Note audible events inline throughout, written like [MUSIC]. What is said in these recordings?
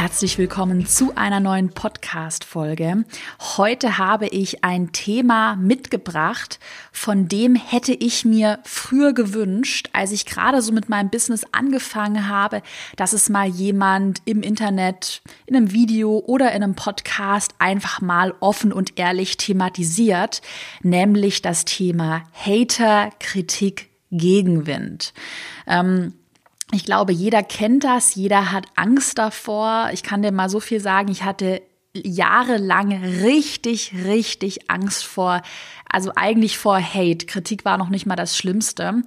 Herzlich willkommen zu einer neuen Podcast-Folge. Heute habe ich ein Thema mitgebracht, von dem hätte ich mir früher gewünscht, als ich gerade so mit meinem Business angefangen habe, dass es mal jemand im Internet, in einem Video oder in einem Podcast einfach mal offen und ehrlich thematisiert, nämlich das Thema Hater, Kritik, Gegenwind. Ähm, ich glaube, jeder kennt das, jeder hat Angst davor. Ich kann dir mal so viel sagen, ich hatte jahrelang richtig, richtig Angst vor, also eigentlich vor Hate. Kritik war noch nicht mal das Schlimmste.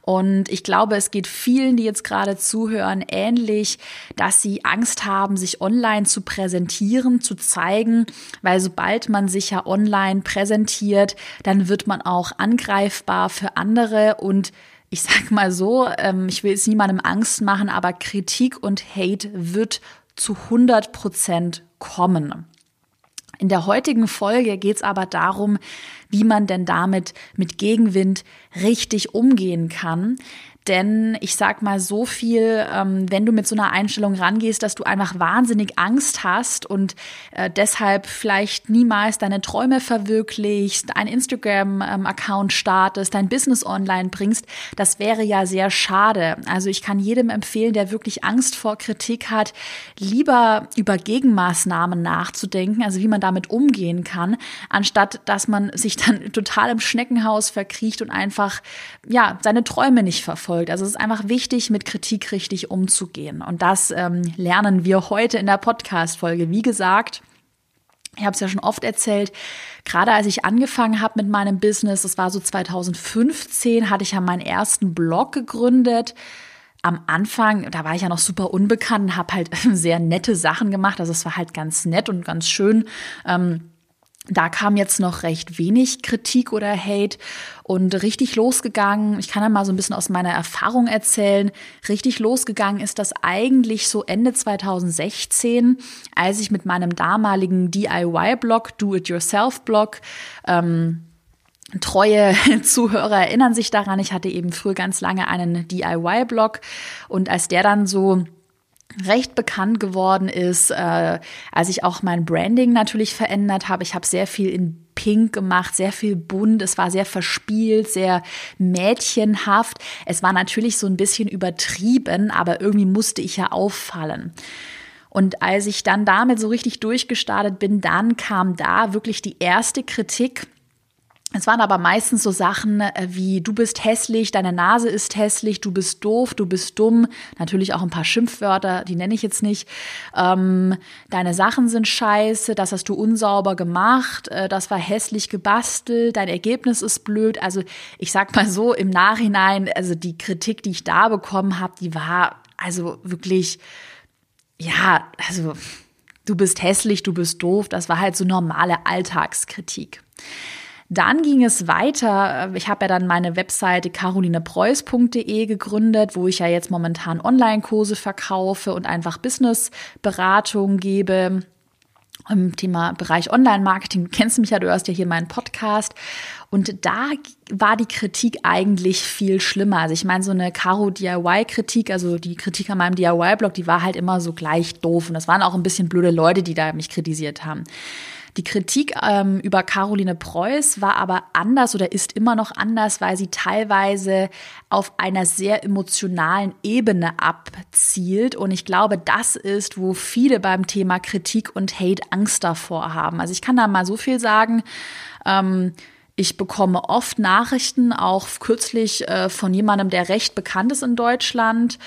Und ich glaube, es geht vielen, die jetzt gerade zuhören, ähnlich, dass sie Angst haben, sich online zu präsentieren, zu zeigen, weil sobald man sich ja online präsentiert, dann wird man auch angreifbar für andere und ich sag mal so, ähm, ich will jetzt niemandem Angst machen, aber Kritik und Hate wird zu 100 Prozent kommen. In der heutigen Folge geht es aber darum, wie man denn damit mit Gegenwind richtig umgehen kann. Denn ich sag mal so viel, ähm, wenn du mit so einer Einstellung rangehst, dass du einfach wahnsinnig Angst hast und äh, deshalb vielleicht niemals deine Träume verwirklichst, ein Instagram-Account startest, dein Business online bringst, das wäre ja sehr schade. Also ich kann jedem empfehlen, der wirklich Angst vor Kritik hat, lieber über Gegenmaßnahmen nachzudenken, also wie man damit umgehen kann, anstatt dass man sich dann [LAUGHS] total im Schneckenhaus verkriecht und einfach ja seine Träume nicht verfolgt verfolgt. Also es ist einfach wichtig, mit Kritik richtig umzugehen. Und das ähm, lernen wir heute in der Podcast-Folge. Wie gesagt, ich habe es ja schon oft erzählt, gerade als ich angefangen habe mit meinem Business, das war so 2015, hatte ich ja meinen ersten Blog gegründet. Am Anfang, da war ich ja noch super unbekannt, habe halt [LAUGHS] sehr nette Sachen gemacht. Also es war halt ganz nett und ganz schön. Ähm, da kam jetzt noch recht wenig Kritik oder Hate und richtig losgegangen. Ich kann ja mal so ein bisschen aus meiner Erfahrung erzählen. Richtig losgegangen ist das eigentlich so Ende 2016, als ich mit meinem damaligen DIY-Blog, Do-It-Yourself-Blog, ähm, Treue [LAUGHS] Zuhörer erinnern sich daran, ich hatte eben früher ganz lange einen DIY-Blog und als der dann so recht bekannt geworden ist, äh, als ich auch mein Branding natürlich verändert habe. Ich habe sehr viel in Pink gemacht, sehr viel bunt. Es war sehr verspielt, sehr mädchenhaft. Es war natürlich so ein bisschen übertrieben, aber irgendwie musste ich ja auffallen. Und als ich dann damit so richtig durchgestartet bin, dann kam da wirklich die erste Kritik es waren aber meistens so Sachen äh, wie du bist hässlich, deine Nase ist hässlich, du bist doof, du bist dumm. Natürlich auch ein paar Schimpfwörter, die nenne ich jetzt nicht. Ähm, deine Sachen sind scheiße, das hast du unsauber gemacht, äh, das war hässlich gebastelt, dein Ergebnis ist blöd. Also ich sag mal so im Nachhinein, also die Kritik, die ich da bekommen habe, die war also wirklich, ja, also du bist hässlich, du bist doof. Das war halt so normale Alltagskritik. Dann ging es weiter. Ich habe ja dann meine Webseite carolinepreuß.de gegründet, wo ich ja jetzt momentan Online-Kurse verkaufe und einfach Business-Beratung gebe im Thema Bereich Online-Marketing. Du kennst mich ja, du hörst ja hier meinen Podcast. Und da war die Kritik eigentlich viel schlimmer. Also ich meine, so eine Caro DIY-Kritik, also die Kritik an meinem DIY-Blog, die war halt immer so gleich doof. Und das waren auch ein bisschen blöde Leute, die da mich kritisiert haben. Die Kritik ähm, über Caroline Preuß war aber anders oder ist immer noch anders, weil sie teilweise auf einer sehr emotionalen Ebene abzielt. Und ich glaube, das ist, wo viele beim Thema Kritik und Hate Angst davor haben. Also ich kann da mal so viel sagen. Ähm, ich bekomme oft Nachrichten, auch kürzlich äh, von jemandem, der recht bekannt ist in Deutschland,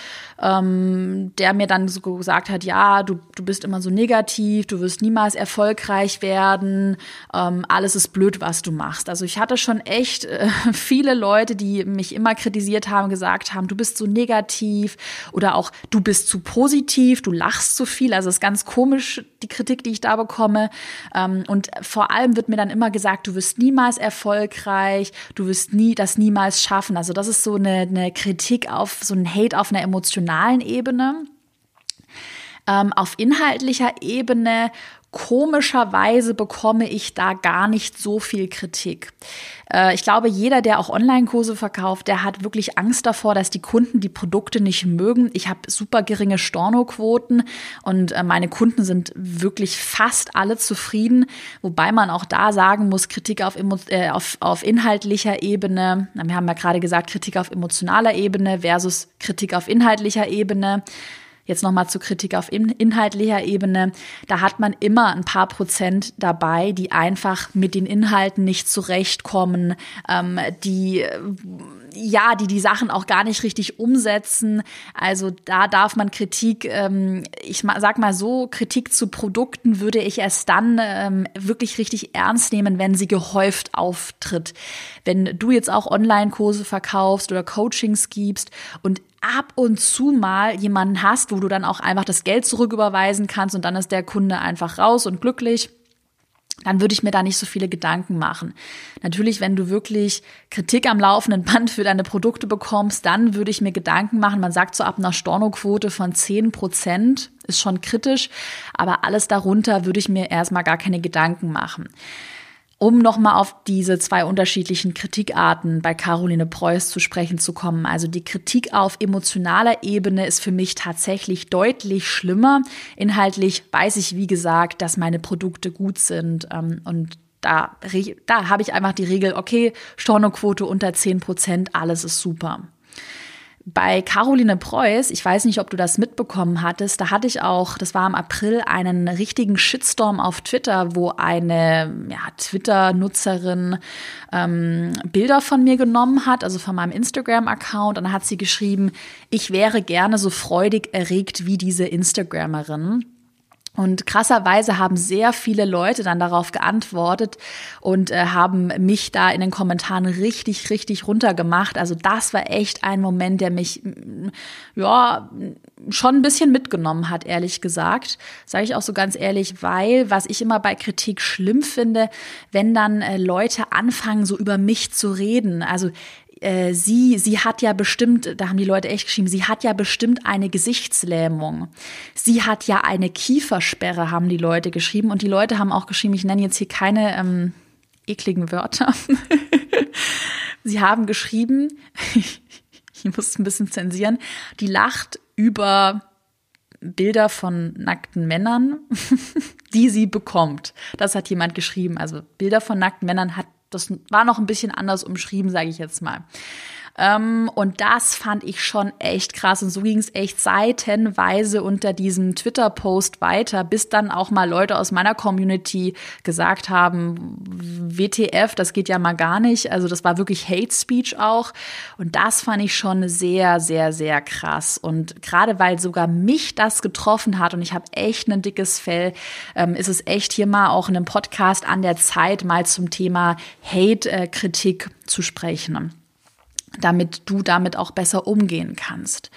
ähm, der mir dann so gesagt hat, ja, du, du bist immer so negativ, du wirst niemals erfolgreich werden, ähm, alles ist blöd, was du machst. Also ich hatte schon echt äh, [LAUGHS] viele Leute, die mich immer kritisiert haben, gesagt haben, du bist so negativ oder auch du bist zu positiv, du lachst zu viel. Also es ist ganz komisch, die Kritik, die ich da bekomme. Ähm, und vor allem wird mir dann immer gesagt, du wirst niemals erfolgreich, du wirst nie das niemals schaffen. Also das ist so eine, eine Kritik auf so ein Hate auf einer emotionalen emotionalen Ebene. Ähm, auf inhaltlicher Ebene komischerweise bekomme ich da gar nicht so viel Kritik. Äh, ich glaube, jeder, der auch Online-Kurse verkauft, der hat wirklich Angst davor, dass die Kunden die Produkte nicht mögen. Ich habe super geringe Stornoquoten und äh, meine Kunden sind wirklich fast alle zufrieden, wobei man auch da sagen muss, Kritik auf, äh, auf, auf inhaltlicher Ebene, wir haben ja gerade gesagt, Kritik auf emotionaler Ebene versus Kritik auf inhaltlicher Ebene. Jetzt nochmal zur Kritik auf inhaltlicher Ebene. Da hat man immer ein paar Prozent dabei, die einfach mit den Inhalten nicht zurechtkommen, ähm, die ja, die die Sachen auch gar nicht richtig umsetzen. Also da darf man Kritik, ähm, ich sag mal so, Kritik zu Produkten würde ich erst dann ähm, wirklich richtig ernst nehmen, wenn sie gehäuft auftritt. Wenn du jetzt auch Online-Kurse verkaufst oder Coachings gibst und ab und zu mal jemanden hast, wo du dann auch einfach das Geld zurücküberweisen kannst und dann ist der Kunde einfach raus und glücklich dann würde ich mir da nicht so viele Gedanken machen. Natürlich, wenn du wirklich Kritik am laufenden Band für deine Produkte bekommst, dann würde ich mir Gedanken machen. Man sagt so ab einer Stornoquote von 10 Prozent ist schon kritisch, aber alles darunter würde ich mir erstmal gar keine Gedanken machen. Um nochmal auf diese zwei unterschiedlichen Kritikarten bei Caroline Preuß zu sprechen zu kommen. Also die Kritik auf emotionaler Ebene ist für mich tatsächlich deutlich schlimmer. Inhaltlich weiß ich, wie gesagt, dass meine Produkte gut sind ähm, und da, da habe ich einfach die Regel, okay, Stornoquote unter 10 Prozent, alles ist super. Bei Caroline Preuß, ich weiß nicht, ob du das mitbekommen hattest, da hatte ich auch, das war im April, einen richtigen Shitstorm auf Twitter, wo eine ja, Twitter-Nutzerin ähm, Bilder von mir genommen hat, also von meinem Instagram-Account. Und dann hat sie geschrieben, ich wäre gerne so freudig erregt wie diese Instagrammerin. Und krasserweise haben sehr viele Leute dann darauf geantwortet und äh, haben mich da in den Kommentaren richtig, richtig runtergemacht. Also das war echt ein Moment, der mich, mm, ja, schon ein bisschen mitgenommen hat, ehrlich gesagt. Sage ich auch so ganz ehrlich, weil was ich immer bei Kritik schlimm finde, wenn dann äh, Leute anfangen, so über mich zu reden. Also äh, sie, sie hat ja bestimmt, da haben die Leute echt geschrieben, sie hat ja bestimmt eine Gesichtslähmung. Sie hat ja eine Kiefersperre, haben die Leute geschrieben. Und die Leute haben auch geschrieben, ich nenne jetzt hier keine ähm, ekligen Wörter. [LAUGHS] sie haben geschrieben, [LAUGHS] ich muss ein bisschen zensieren, die lacht über Bilder von nackten Männern, [LAUGHS] die sie bekommt. Das hat jemand geschrieben. Also Bilder von nackten Männern hat das war noch ein bisschen anders umschrieben, sage ich jetzt mal. Ähm, und das fand ich schon echt krass. Und so ging es echt seitenweise unter diesem Twitter-Post weiter, bis dann auch mal Leute aus meiner Community gesagt haben, WTF, das geht ja mal gar nicht. Also das war wirklich Hate Speech auch. Und das fand ich schon sehr, sehr, sehr krass. Und gerade weil sogar mich das getroffen hat und ich habe echt ein dickes Fell, ähm, ist es echt hier mal auch in einem Podcast an der Zeit, mal zum Thema Hate-Kritik zu sprechen damit du damit auch besser umgehen kannst.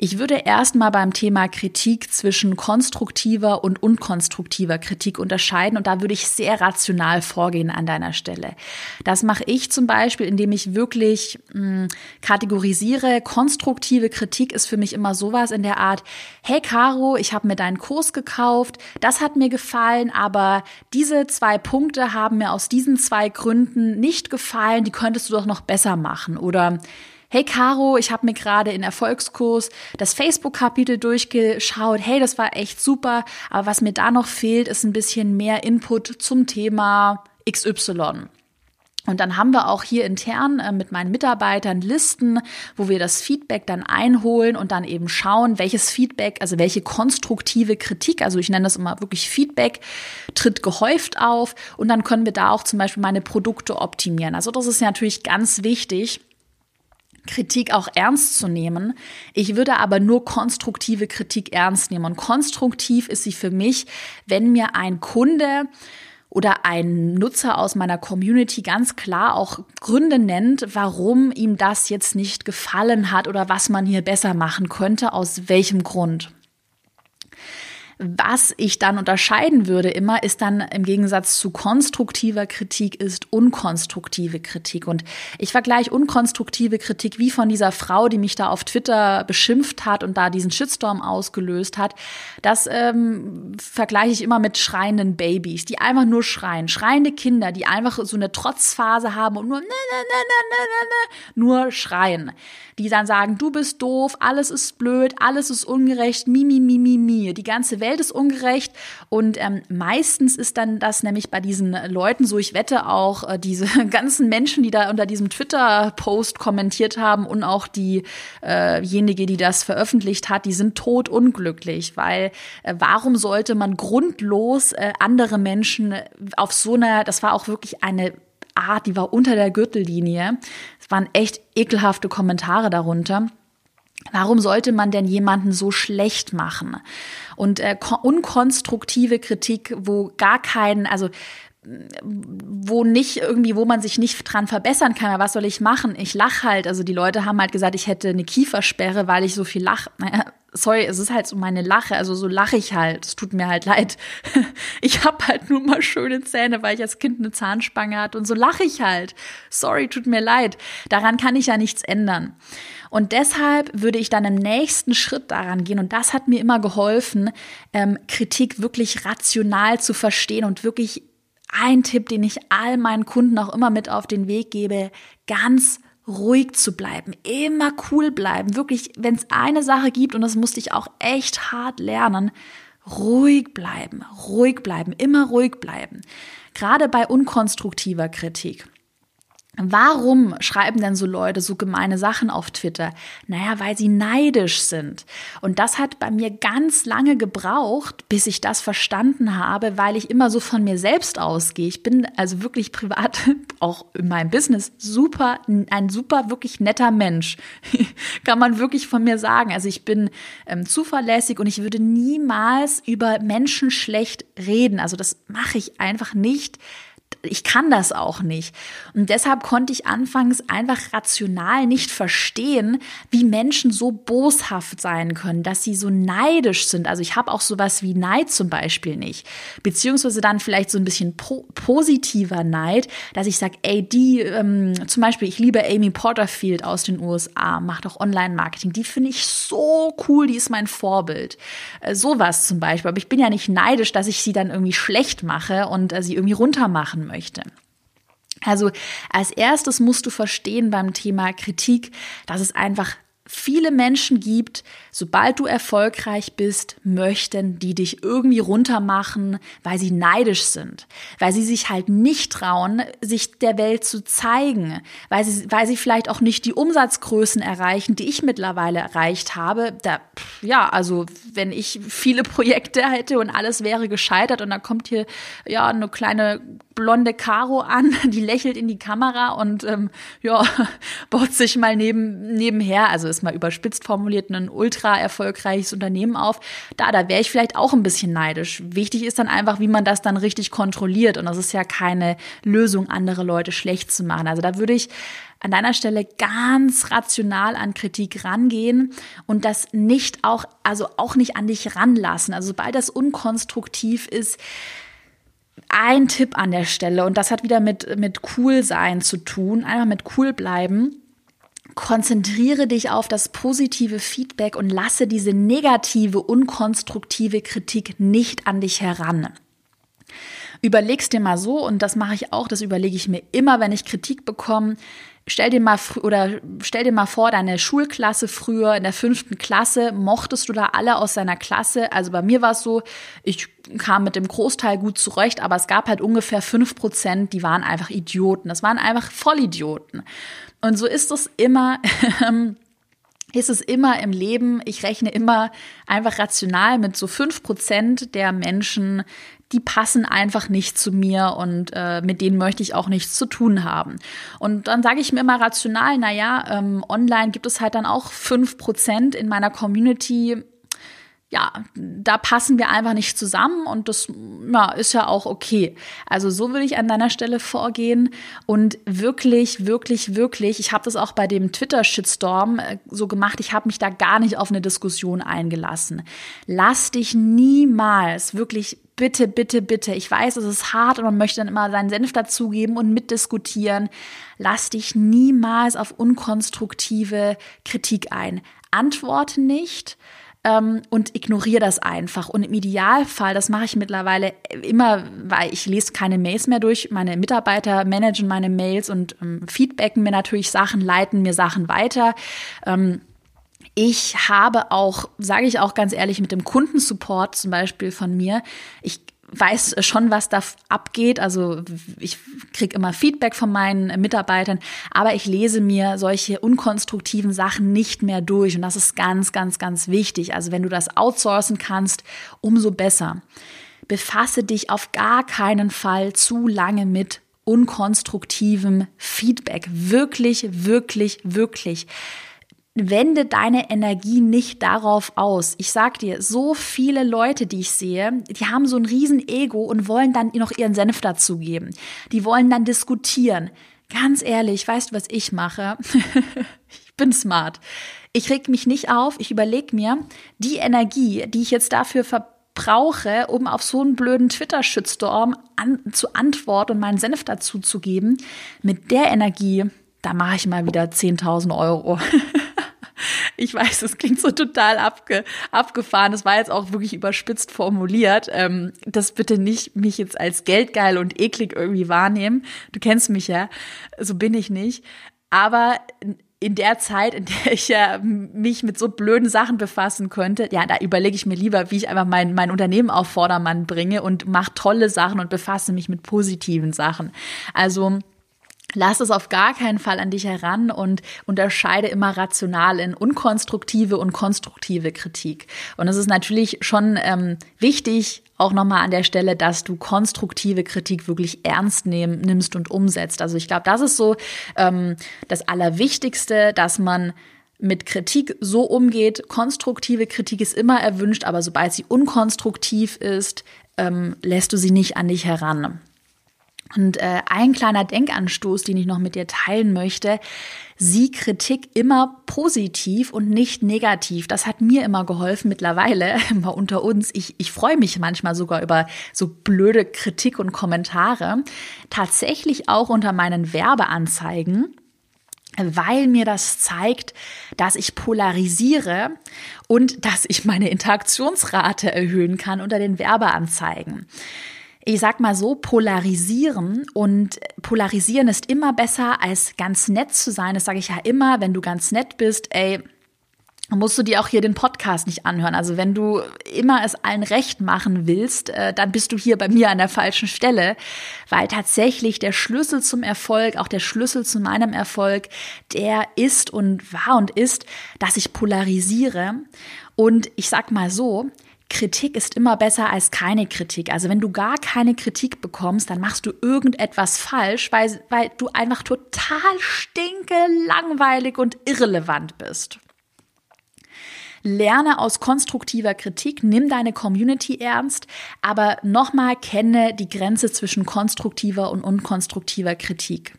Ich würde erstmal beim Thema Kritik zwischen konstruktiver und unkonstruktiver Kritik unterscheiden und da würde ich sehr rational vorgehen an deiner Stelle. Das mache ich zum Beispiel, indem ich wirklich mh, hm, kategorisiere. Konstruktive Kritik ist für mich immer sowas in der Art, hey Caro, ich habe mir deinen Kurs gekauft, das hat mir gefallen, aber diese zwei Punkte haben mir aus diesen zwei Gründen nicht gefallen, die könntest du doch noch besser machen. Oder Hey Caro, ich habe mir gerade in Erfolgskurs das Facebook-Kapitel durchgeschaut. Hey, das war echt super. Aber was mir da noch fehlt, ist ein bisschen mehr Input zum Thema XY. Und dann haben wir auch hier intern äh, mit meinen Mitarbeitern Listen, wo wir das Feedback dann einholen und dann eben schauen, welches Feedback, also welche konstruktive Kritik, also ich nenne das immer wirklich Feedback, tritt gehäuft auf. Und dann können wir da auch zum Beispiel meine Produkte optimieren. Also das ist natürlich ganz wichtig, Kritik auch ernst zu nehmen. Ich würde aber nur konstruktive Kritik ernst nehmen. Und konstruktiv ist sie für mich, wenn mir ein Kunde oder ein Nutzer aus meiner Community ganz klar auch Gründe nennt, warum ihm das jetzt nicht gefallen hat oder was man hier besser machen könnte, aus welchem Grund. Was ich dann unterscheiden würde immer, ist dann im Gegensatz zu konstruktiver Kritik ist unkonstruktive Kritik. Und ich vergleiche unkonstruktive Kritik wie von dieser Frau, die mich da auf Twitter beschimpft hat und da diesen Shitstorm ausgelöst hat. Das ähm, vergleiche ich immer mit schreienden Babys, die einfach nur schreien. Schreiende Kinder, die einfach so eine Trotzphase haben und nur, ne, ne, ne, ne, ne, ne, nur schreien. Die dann sagen, du bist doof, alles ist blöd, alles ist ungerecht, mi, mi, mi, mi, mi. Die ganze Welt Welt ist ungerecht. Und ähm, meistens ist dann das nämlich bei diesen Leuten so, ich wette auch, äh, diese [LAUGHS] ganzen Menschen, die da unter diesem Twitter-Post kommentiert haben und auch diejenige, äh die das veröffentlicht hat, die sind tot unglücklich, weil äh, warum sollte man grundlos äh, andere Menschen auf so einer, das war auch wirklich eine Art, die war unter der Gürtellinie. Es waren echt ekelhafte Kommentare darunter. Warum sollte man denn jemanden so schlecht machen? Und äh, unkonstruktive Kritik, wo gar keinen, also wo nicht irgendwie, wo man sich nicht dran verbessern kann. Aber was soll ich machen? Ich lach halt. Also die Leute haben halt gesagt, ich hätte eine Kiefersperre, weil ich so viel lach. Naja, sorry, es ist halt so meine Lache. Also so lache ich halt. Es tut mir halt leid. [LAUGHS] Ich habe halt nur mal schöne Zähne, weil ich als Kind eine Zahnspange hatte und so lache ich halt. Sorry, tut mir leid. Daran kann ich ja nichts ändern. Und deshalb würde ich dann im nächsten Schritt daran gehen, und das hat mir immer geholfen, ähm, Kritik wirklich rational zu verstehen und wirklich ein Tipp, den ich all meinen Kunden auch immer mit auf den Weg gebe, ganz ruhig zu bleiben, immer cool bleiben. Wirklich, wenn es eine Sache gibt, und das musste ich auch echt hart lernen, ruhig bleiben, ruhig bleiben, immer ruhig bleiben. Gerade bei unkonstruktiver Kritik. Warum schreiben denn so Leute so gemeine Sachen auf Twitter? Naja, weil sie neidisch sind. Und das hat bei mir ganz lange gebraucht, bis ich das verstanden habe, weil ich immer so von mir selbst ausgehe. Ich bin also wirklich privat, [LAUGHS] auch in meinem Business, super, ein super, wirklich netter Mensch. [LAUGHS] Kann man wirklich von mir sagen. Also ich bin ähm, zuverlässig und ich würde niemals über Menschen schlecht reden. Also das mache ich einfach nicht ich kann das auch nicht. Und deshalb konnte ich anfangs einfach rational nicht verstehen, wie Menschen so boshaft sein können, dass sie so neidisch sind. Also ich habe auch sowas wie Neid zum Beispiel nicht. Beziehungsweise dann vielleicht so ein bisschen po positiver Neid, dass ich sage, ey, die, ähm, zum Beispiel, ich liebe Amy Porterfield aus den USA, macht auch Online-Marketing. Die finde ich so cool, die ist mein Vorbild. Äh, sowas zum Beispiel. Aber ich bin ja nicht neidisch, dass ich sie dann irgendwie schlecht mache und äh, sie irgendwie runtermachen möchte. Also als erstes musst du verstehen beim Thema Kritik, dass es einfach viele Menschen gibt, sobald du erfolgreich bist, möchten die dich irgendwie runtermachen, weil sie neidisch sind, weil sie sich halt nicht trauen, sich der Welt zu zeigen, weil sie, weil sie vielleicht auch nicht die Umsatzgrößen erreichen, die ich mittlerweile erreicht habe. Da, ja, also wenn ich viele Projekte hätte und alles wäre gescheitert und dann kommt hier ja eine kleine blonde Caro an, die lächelt in die Kamera und ähm, ja, [LAUGHS] baut sich mal neben, nebenher, also ist mal überspitzt formuliert, ein ultra erfolgreiches Unternehmen auf. Da, da wäre ich vielleicht auch ein bisschen neidisch. Wichtig ist dann einfach, wie man das dann richtig kontrolliert. Und das ist ja keine Lösung, andere Leute schlecht zu machen. Also da würde ich an deiner Stelle ganz rational an Kritik rangehen und das nicht auch, also auch nicht an dich ranlassen. Also sobald das unkonstruktiv ist, ein Tipp an der Stelle, und das hat wieder mit, mit cool sein zu tun, einfach mit cool bleiben. Konzentriere dich auf das positive Feedback und lasse diese negative, unkonstruktive Kritik nicht an dich heran. Überlegst dir mal so, und das mache ich auch, das überlege ich mir immer, wenn ich Kritik bekomme, stell dir mal oder stell dir mal vor, deine Schulklasse früher in der fünften Klasse, mochtest du da alle aus deiner Klasse? Also bei mir war es so, ich kam mit dem Großteil gut zurecht, aber es gab halt ungefähr fünf Prozent, die waren einfach Idioten. Das waren einfach Vollidioten. Und so ist es immer. [LAUGHS] ist es immer im Leben, ich rechne immer einfach rational mit so fünf Prozent der Menschen, die passen einfach nicht zu mir und äh, mit denen möchte ich auch nichts zu tun haben. Und dann sage ich mir immer rational, naja, ähm, online gibt es halt dann auch fünf Prozent in meiner Community, ja, da passen wir einfach nicht zusammen und das ja, ist ja auch okay. Also so würde ich an deiner Stelle vorgehen und wirklich, wirklich, wirklich, ich habe das auch bei dem Twitter-Shitstorm äh, so gemacht, ich habe mich da gar nicht auf eine Diskussion eingelassen. Lass dich niemals, wirklich bitte, bitte, bitte, ich weiß, es ist hart und man möchte dann immer seinen Senf dazugeben und mitdiskutieren. Lass dich niemals auf unkonstruktive Kritik ein. Antworte nicht ähm, und ignoriere das einfach. Und im Idealfall, das mache ich mittlerweile immer, weil ich lese keine Mails mehr durch. Meine Mitarbeiter managen meine Mails und ähm, feedbacken mir natürlich Sachen, leiten mir Sachen weiter. Ähm, ich habe auch, sage ich auch ganz ehrlich, mit dem Kundensupport zum Beispiel von mir, ich weiß schon, was da abgeht. Also ich kriege immer Feedback von meinen Mitarbeitern, aber ich lese mir solche unkonstruktiven Sachen nicht mehr durch. Und das ist ganz, ganz, ganz wichtig. Also wenn du das outsourcen kannst, umso besser. Befasse dich auf gar keinen Fall zu lange mit unkonstruktivem Feedback. Wirklich, wirklich, wirklich wende deine Energie nicht darauf aus. Ich sag dir, so viele Leute, die ich sehe, die haben so ein riesen Ego und wollen dann noch ihren Senf dazugeben. Die wollen dann diskutieren. Ganz ehrlich, weißt du, was ich mache? [LAUGHS] ich bin smart. Ich reg mich nicht auf, ich überlege mir, die Energie, die ich jetzt dafür verbrauche, um auf so einen blöden Twitter-Shitstorm an, zu antworten und meinen Senf dazu zu geben, mit der Energie, da mache ich mal wieder 10.000 Euro. [LAUGHS] [LAUGHS] Ich weiß, das klingt so total abge, abgefahren. Das war jetzt auch wirklich überspitzt formuliert. Ähm, das bitte nicht mich jetzt als geldgeil und eklig irgendwie wahrnehmen. Du kennst mich ja, so bin ich nicht. Aber in der Zeit, in der ich ja mich mit so blöden Sachen befassen könnte, ja, da überlege ich mir lieber, wie ich einfach mein, mein Unternehmen auf Vordermann bringe und mache tolle Sachen und befasse mich mit positiven Sachen. Also Lass es auf gar keinen Fall an dich heran und unterscheide immer rational in unkonstruktive und konstruktive Kritik. Und es ist natürlich schon ähm, wichtig, auch nochmal an der Stelle, dass du konstruktive Kritik wirklich ernst nehm, nimmst und umsetzt. Also ich glaube, das ist so ähm, das Allerwichtigste, dass man mit Kritik so umgeht. Konstruktive Kritik ist immer erwünscht, aber sobald sie unkonstruktiv ist, ähm, lässt du sie nicht an dich heran. Und äh, ein kleiner Denkanstoß, den ich noch mit dir teilen möchte, sieh Kritik immer positiv und nicht negativ. Das hat mir immer geholfen mittlerweile, [LAUGHS] mal unter uns. Ich, ich freue mich manchmal sogar über so blöde Kritik und Kommentare. Tatsächlich auch unter meinen Werbeanzeigen weil mir das zeigt, dass ich polarisiere und dass ich meine Interaktionsrate erhöhen kann unter den Werbeanzeigen ich sag mal so, polarisieren. Und polarisieren ist immer besser, als ganz nett zu sein. Das sage ich ja immer, wenn du ganz nett bist, ey, musst du dir auch hier den Podcast nicht anhören. Also wenn du immer es allen recht machen willst, äh, dann bist du hier bei mir an der falschen Stelle, weil tatsächlich der Schlüssel zum Erfolg, auch der Schlüssel zu meinem Erfolg, der ist und war und ist, dass ich polarisiere. Und ich sag mal so, Kritik ist immer besser als keine Kritik. Also wenn du gar keine Kritik bekommst, dann machst du irgendetwas falsch, weil, weil du einfach total stinke, langweilig und irrelevant bist. Lerne aus konstruktiver Kritik, nimm deine Community ernst, aber nochmal kenne die Grenze zwischen konstruktiver und unkonstruktiver Kritik.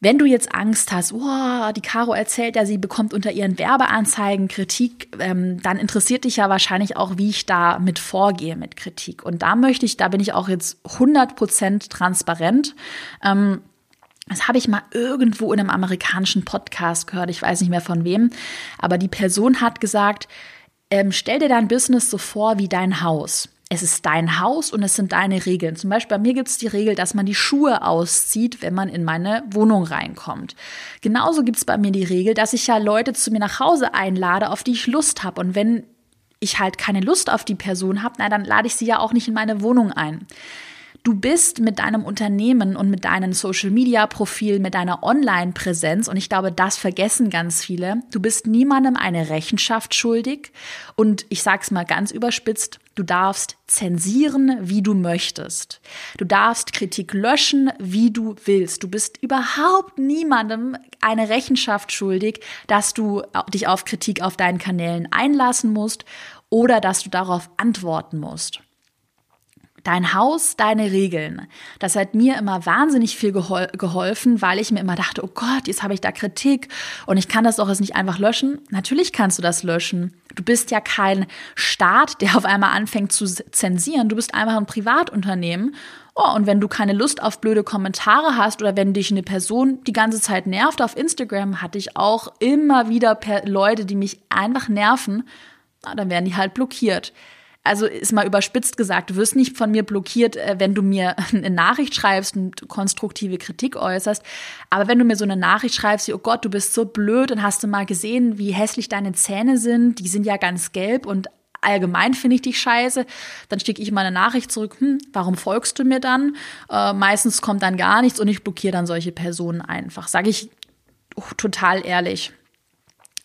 Wenn du jetzt Angst hast, oh, die Caro erzählt ja, sie bekommt unter ihren Werbeanzeigen Kritik, ähm, dann interessiert dich ja wahrscheinlich auch, wie ich da mit vorgehe mit Kritik. Und da möchte ich, da bin ich auch jetzt 100% transparent. Ähm, das habe ich mal irgendwo in einem amerikanischen Podcast gehört, ich weiß nicht mehr von wem, aber die Person hat gesagt, ähm, stell dir dein Business so vor wie dein Haus es ist dein Haus und es sind deine Regeln. Zum Beispiel bei mir gibt es die Regel, dass man die Schuhe auszieht, wenn man in meine Wohnung reinkommt. Genauso gibt es bei mir die Regel, dass ich ja Leute zu mir nach Hause einlade, auf die ich Lust habe. Und wenn ich halt keine Lust auf die Person habe, na, dann lade ich sie ja auch nicht in meine Wohnung ein. Du bist mit deinem Unternehmen und mit deinem Social Media Profil, mit deiner Online Präsenz und ich glaube, das vergessen ganz viele. Du bist niemandem eine Rechenschaft schuldig und ich sag's mal ganz überspitzt, du darfst zensieren, wie du möchtest. Du darfst Kritik löschen, wie du willst. Du bist überhaupt niemandem eine Rechenschaft schuldig, dass du dich auf Kritik auf deinen Kanälen einlassen musst oder dass du darauf antworten musst. Dein Haus, deine Regeln. Das hat mir immer wahnsinnig viel gehol geholfen, weil ich mir immer dachte, oh Gott, jetzt habe ich da Kritik und ich kann das doch jetzt nicht einfach löschen. Natürlich kannst du das löschen. Du bist ja kein Staat, der auf einmal anfängt zu zensieren. Du bist einfach ein Privatunternehmen. Oh, und wenn du keine Lust auf blöde Kommentare hast oder wenn dich eine Person die ganze Zeit nervt auf Instagram, hatte ich auch immer wieder Leute, die mich einfach nerven, dann werden die halt blockiert also ist mal überspitzt gesagt, du wirst nicht von mir blockiert, äh, wenn du mir [LAUGHS] eine Nachricht schreibst und konstruktive Kritik äußerst. Aber wenn du mir so eine Nachricht schreibst, wie, oh Gott, du bist so blöd und hast du mal gesehen, wie hässlich deine Zähne sind, die sind ja ganz gelb und allgemein finde ich dich scheiße, dann schicke ich mal eine Nachricht zurück, hm, warum folgst du mir dann? Äh, meistens kommt dann gar nichts und ich blockiere dann solche Personen einfach. Sage ich oh, total ehrlich.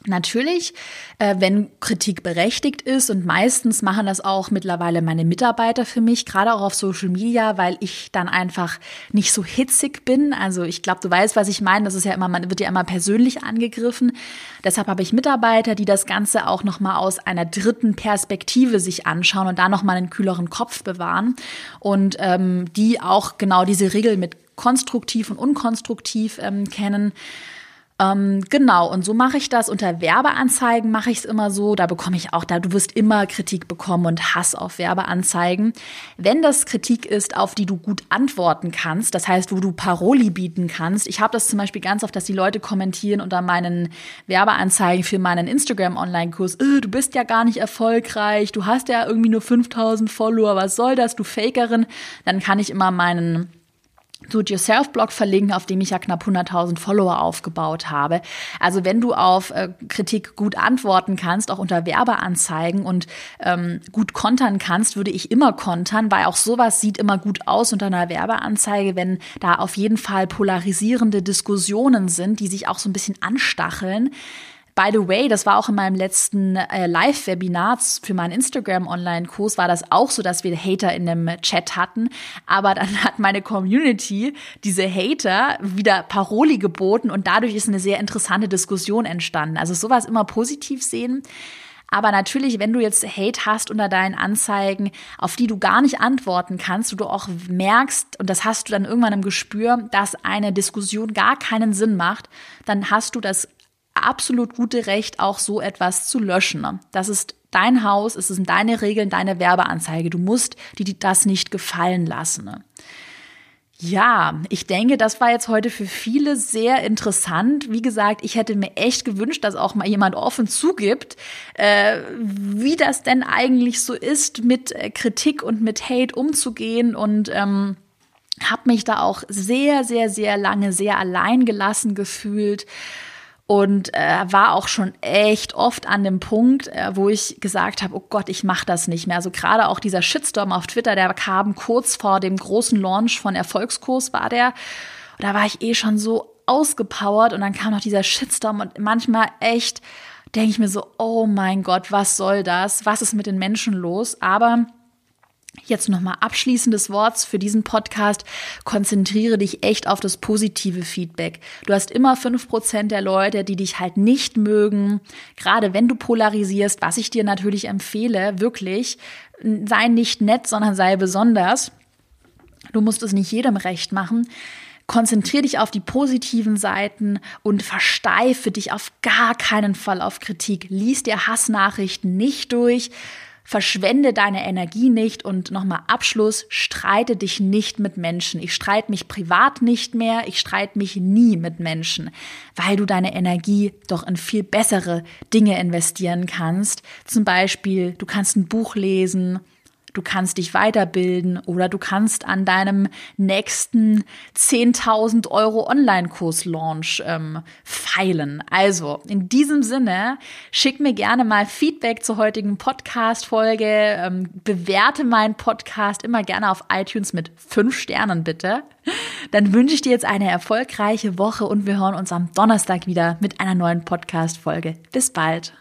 Natürlich, äh, wenn Kritik berechtigt ist und meistens machen das auch mittlerweile meine Mitarbeiter für mich, gerade auch auf Social Media, weil ich dann einfach nicht so hitzig bin. Also ich glaube, du weißt, was ich meine. Das ist ja immer, man wird ja immer persönlich angegriffen. Deshalb habe ich Mitarbeiter, die das Ganze auch noch mal aus einer dritten Perspektive sich anschauen und da noch mal einen kühleren Kopf bewahren und ähm, die auch genau diese Regel mit konstruktiv und unkonstruktiv ähm, kennen. Ähm, genau, und so mache ich das. Unter Werbeanzeigen mache ich es immer so. Da bekomme ich auch, da du wirst immer Kritik bekommen und Hass auf Werbeanzeigen. Wenn das Kritik ist, auf die du gut antworten kannst, das heißt, wo du Paroli bieten kannst. Ich habe das zum Beispiel ganz oft, dass die Leute kommentieren unter meinen Werbeanzeigen für meinen Instagram-Online-Kurs. Äh, du bist ja gar nicht erfolgreich, du hast ja irgendwie nur 5000 Follower, was soll das, du Fakerin? Dann kann ich immer meinen Do-it-yourself-Blog verlinken, auf dem ich ja knapp 100.000 Follower aufgebaut habe. Also wenn du auf äh, Kritik gut antworten kannst, auch unter Werbeanzeigen und ähm, gut kontern kannst, würde ich immer kontern, weil auch sowas sieht immer gut aus unter einer Werbeanzeige, wenn da auf jeden Fall polarisierende Diskussionen sind, die sich auch so ein bisschen anstacheln By the way, das war auch in meinem letzten äh, Live-Webinar für meinen Instagram-Online-Kurs, war das auch so, dass wir Hater in dem Chat hatten. Aber dann hat meine Community diese Hater wieder Paroli geboten und dadurch ist eine sehr interessante Diskussion entstanden. Also sowas immer positiv sehen. Aber natürlich, wenn du jetzt Hate hast unter deinen Anzeigen, auf die du gar nicht antworten kannst, du auch merkst, und das hast du dann irgendwann im Gespür, dass eine Diskussion gar keinen Sinn macht, dann hast du das absolut gute Recht, auch so etwas zu löschen. Das ist dein Haus, es sind deine Regeln, deine Werbeanzeige. Du musst dir das nicht gefallen lassen. Ja, ich denke, das war jetzt heute für viele sehr interessant. Wie gesagt, ich hätte mir echt gewünscht, dass auch mal jemand offen zugibt, äh, wie das denn eigentlich so ist, mit äh, Kritik und mit Hate umzugehen und ähm, habe mich da auch sehr, sehr, sehr lange sehr allein gelassen gefühlt und äh, war auch schon echt oft an dem Punkt, äh, wo ich gesagt habe, oh Gott, ich mache das nicht mehr. Also gerade auch dieser Shitstorm auf Twitter, der kam kurz vor dem großen Launch von Erfolgskurs war der. Und da war ich eh schon so ausgepowert und dann kam noch dieser Shitstorm und manchmal echt denke ich mir so, oh mein Gott, was soll das? Was ist mit den Menschen los? Aber Jetzt nochmal abschließendes Wort für diesen Podcast. Konzentriere dich echt auf das positive Feedback. Du hast immer fünf Prozent der Leute, die dich halt nicht mögen. Gerade wenn du polarisierst, was ich dir natürlich empfehle, wirklich, sei nicht nett, sondern sei besonders. Du musst es nicht jedem recht machen. Konzentriere dich auf die positiven Seiten und versteife dich auf gar keinen Fall auf Kritik. Lies dir Hassnachrichten nicht durch Verschwende deine Energie nicht und nochmal Abschluss, streite dich nicht mit Menschen. Ich streite mich privat nicht mehr, ich streite mich nie mit Menschen, weil du deine Energie doch in viel bessere Dinge investieren kannst. Zum Beispiel, du kannst ein Buch lesen, Du kannst dich weiterbilden oder du kannst an deinem nächsten 10.000 Euro Online-Kurs-Launch ähm, feilen. Also in diesem Sinne, schick mir gerne mal Feedback zur heutigen Podcast-Folge. Ähm, bewerte meinen Podcast immer gerne auf iTunes mit fünf Sternen bitte. Dann wünsche ich dir jetzt eine erfolgreiche Woche und wir hören uns am Donnerstag wieder mit einer neuen Podcast-Folge. Bis bald.